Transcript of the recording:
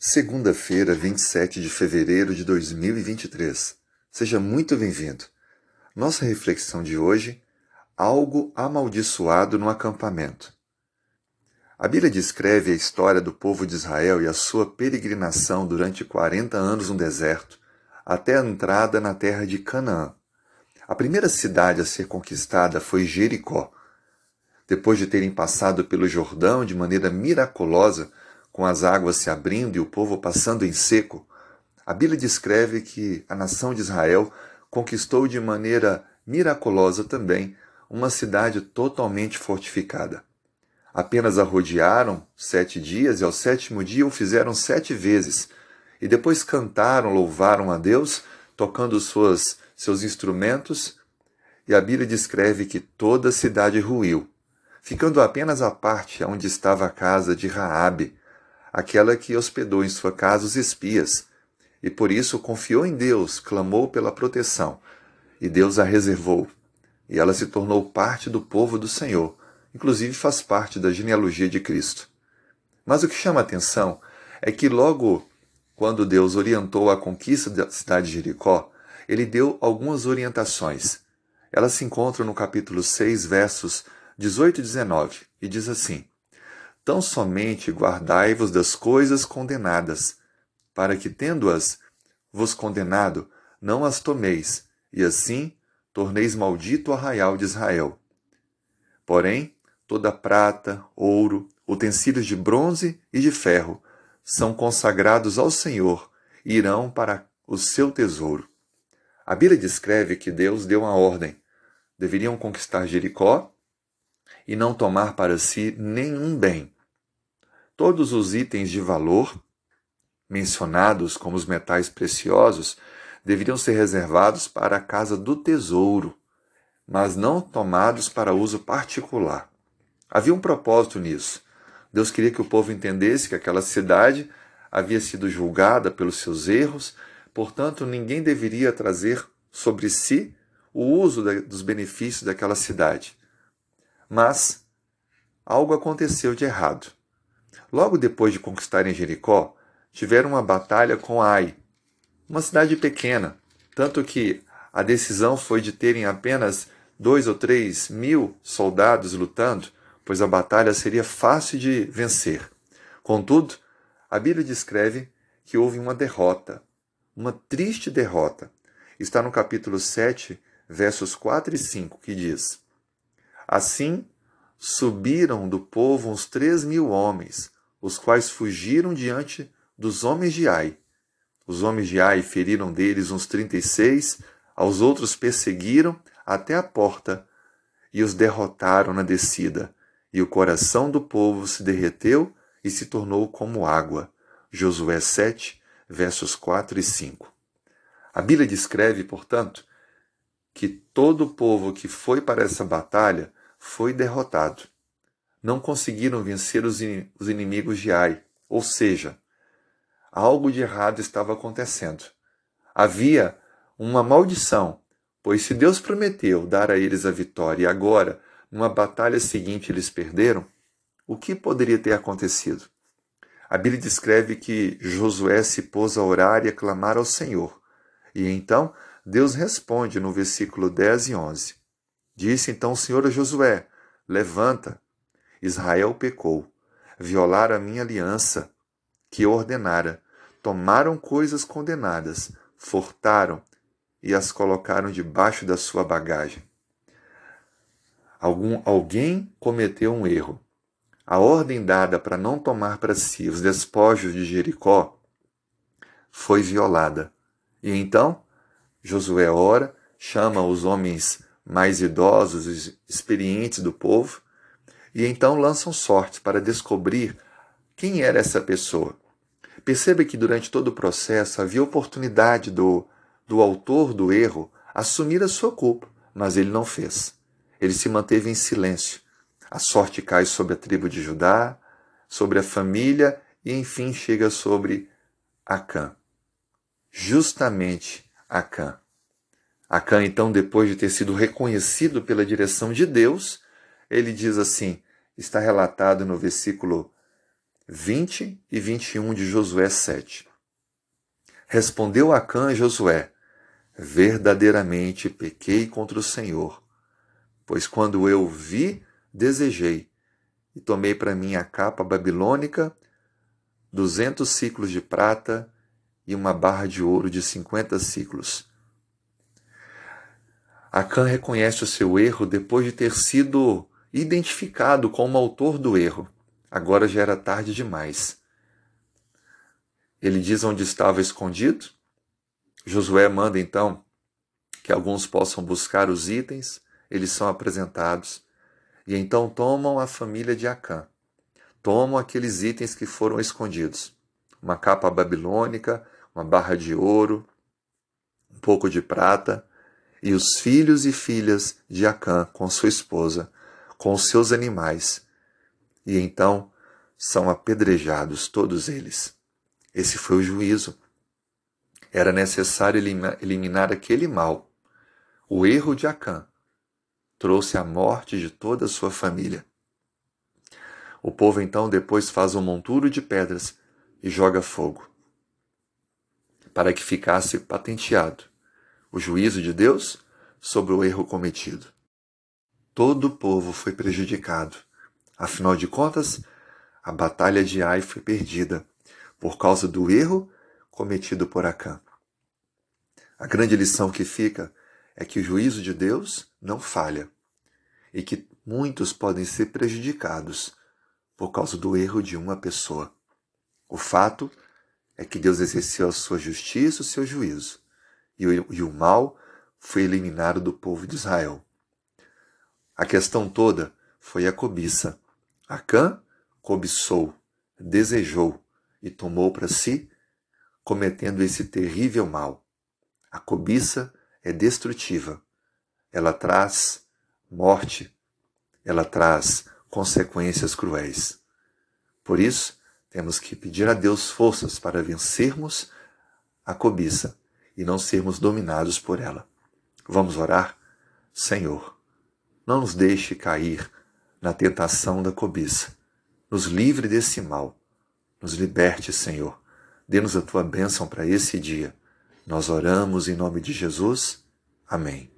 Segunda-feira, 27 de fevereiro de 2023. Seja muito bem-vindo. Nossa reflexão de hoje: algo amaldiçoado no acampamento. A Bíblia descreve a história do povo de Israel e a sua peregrinação durante 40 anos no deserto, até a entrada na terra de Canaã. A primeira cidade a ser conquistada foi Jericó. Depois de terem passado pelo Jordão de maneira miraculosa, com as águas se abrindo e o povo passando em seco, a Bíblia descreve que a nação de Israel conquistou de maneira miraculosa também uma cidade totalmente fortificada. Apenas a rodearam sete dias e ao sétimo dia o fizeram sete vezes, e depois cantaram, louvaram a Deus, tocando suas, seus instrumentos, e a Bíblia descreve que toda a cidade ruiu, ficando apenas a parte onde estava a casa de Raabe, aquela que hospedou em sua casa os espias, e por isso confiou em Deus, clamou pela proteção, e Deus a reservou, e ela se tornou parte do povo do Senhor, inclusive faz parte da genealogia de Cristo. Mas o que chama a atenção é que logo quando Deus orientou a conquista da cidade de Jericó, ele deu algumas orientações. Elas se encontram no capítulo 6, versos 18 e 19, e diz assim: Tão somente guardai-vos das coisas condenadas, para que, tendo-as vos condenado, não as tomeis, e assim torneis maldito o arraial de Israel. Porém, toda prata, ouro, utensílios de bronze e de ferro são consagrados ao Senhor e irão para o seu tesouro. A Bíblia descreve que Deus deu uma ordem: deveriam conquistar Jericó e não tomar para si nenhum bem, Todos os itens de valor mencionados como os metais preciosos deveriam ser reservados para a casa do tesouro, mas não tomados para uso particular. Havia um propósito nisso. Deus queria que o povo entendesse que aquela cidade havia sido julgada pelos seus erros, portanto, ninguém deveria trazer sobre si o uso dos benefícios daquela cidade. Mas algo aconteceu de errado. Logo depois de conquistarem Jericó, tiveram uma batalha com Ai, uma cidade pequena, tanto que a decisão foi de terem apenas dois ou três mil soldados lutando, pois a batalha seria fácil de vencer. Contudo, a Bíblia descreve que houve uma derrota, uma triste derrota. Está no capítulo 7, versos 4 e 5, que diz: Assim subiram do povo uns três mil homens, os quais fugiram diante dos homens de Ai. Os homens de Ai feriram deles uns trinta e seis, aos outros perseguiram até a porta e os derrotaram na descida. E o coração do povo se derreteu e se tornou como água. Josué 7, versos 4 e 5. A Bíblia descreve, portanto, que todo o povo que foi para essa batalha foi derrotado não conseguiram vencer os inimigos de Ai, ou seja, algo de errado estava acontecendo. Havia uma maldição, pois se Deus prometeu dar a eles a vitória e agora, numa batalha seguinte, eles perderam, o que poderia ter acontecido? A Bíblia descreve que Josué se pôs a orar e a clamar ao Senhor. E então Deus responde no versículo 10 e 11. Disse então o Senhor a Josué: Levanta, Israel pecou, violaram a minha aliança que ordenara, tomaram coisas condenadas, furtaram e as colocaram debaixo da sua bagagem. Algum, alguém cometeu um erro. A ordem dada para não tomar para si os despojos de Jericó foi violada. E então Josué ora, chama os homens mais idosos experientes do povo e então lançam sortes para descobrir quem era essa pessoa. Perceba que durante todo o processo havia oportunidade do, do autor do erro assumir a sua culpa, mas ele não fez. Ele se manteve em silêncio. A sorte cai sobre a tribo de Judá, sobre a família e enfim chega sobre Acã. Justamente Acã. Acã, então, depois de ter sido reconhecido pela direção de Deus, ele diz assim: está relatado no versículo 20 e 21 de Josué 7. Respondeu Acã a Josué: Verdadeiramente pequei contra o Senhor, pois quando eu vi, desejei, e tomei para mim a capa babilônica, duzentos ciclos de prata e uma barra de ouro de cinquenta ciclos. Acã reconhece o seu erro depois de ter sido identificado como autor do erro. Agora já era tarde demais. Ele diz onde estava escondido. Josué manda então que alguns possam buscar os itens, eles são apresentados, e então tomam a família de Acã. Tomam aqueles itens que foram escondidos: uma capa babilônica, uma barra de ouro, um pouco de prata, e os filhos e filhas de Acã com sua esposa, com os seus animais, e então são apedrejados todos eles. Esse foi o juízo. Era necessário eliminar aquele mal. O erro de Acã trouxe a morte de toda a sua família. O povo então depois faz um monturo de pedras e joga fogo, para que ficasse patenteado o juízo de Deus sobre o erro cometido. Todo o povo foi prejudicado. Afinal de contas, a batalha de Ai foi perdida por causa do erro cometido por Acã. A grande lição que fica é que o juízo de Deus não falha e que muitos podem ser prejudicados por causa do erro de uma pessoa. O fato é que Deus exerceu a sua justiça, o seu juízo, e o, e o mal foi eliminado do povo de Israel. A questão toda foi a cobiça. Acã cobiçou, desejou e tomou para si, cometendo esse terrível mal. A cobiça é destrutiva. Ela traz morte, ela traz consequências cruéis. Por isso, temos que pedir a Deus forças para vencermos a cobiça e não sermos dominados por ela. Vamos orar? Senhor, não nos deixe cair na tentação da cobiça. Nos livre desse mal. Nos liberte, Senhor. Dê-nos a tua bênção para esse dia. Nós oramos em nome de Jesus. Amém.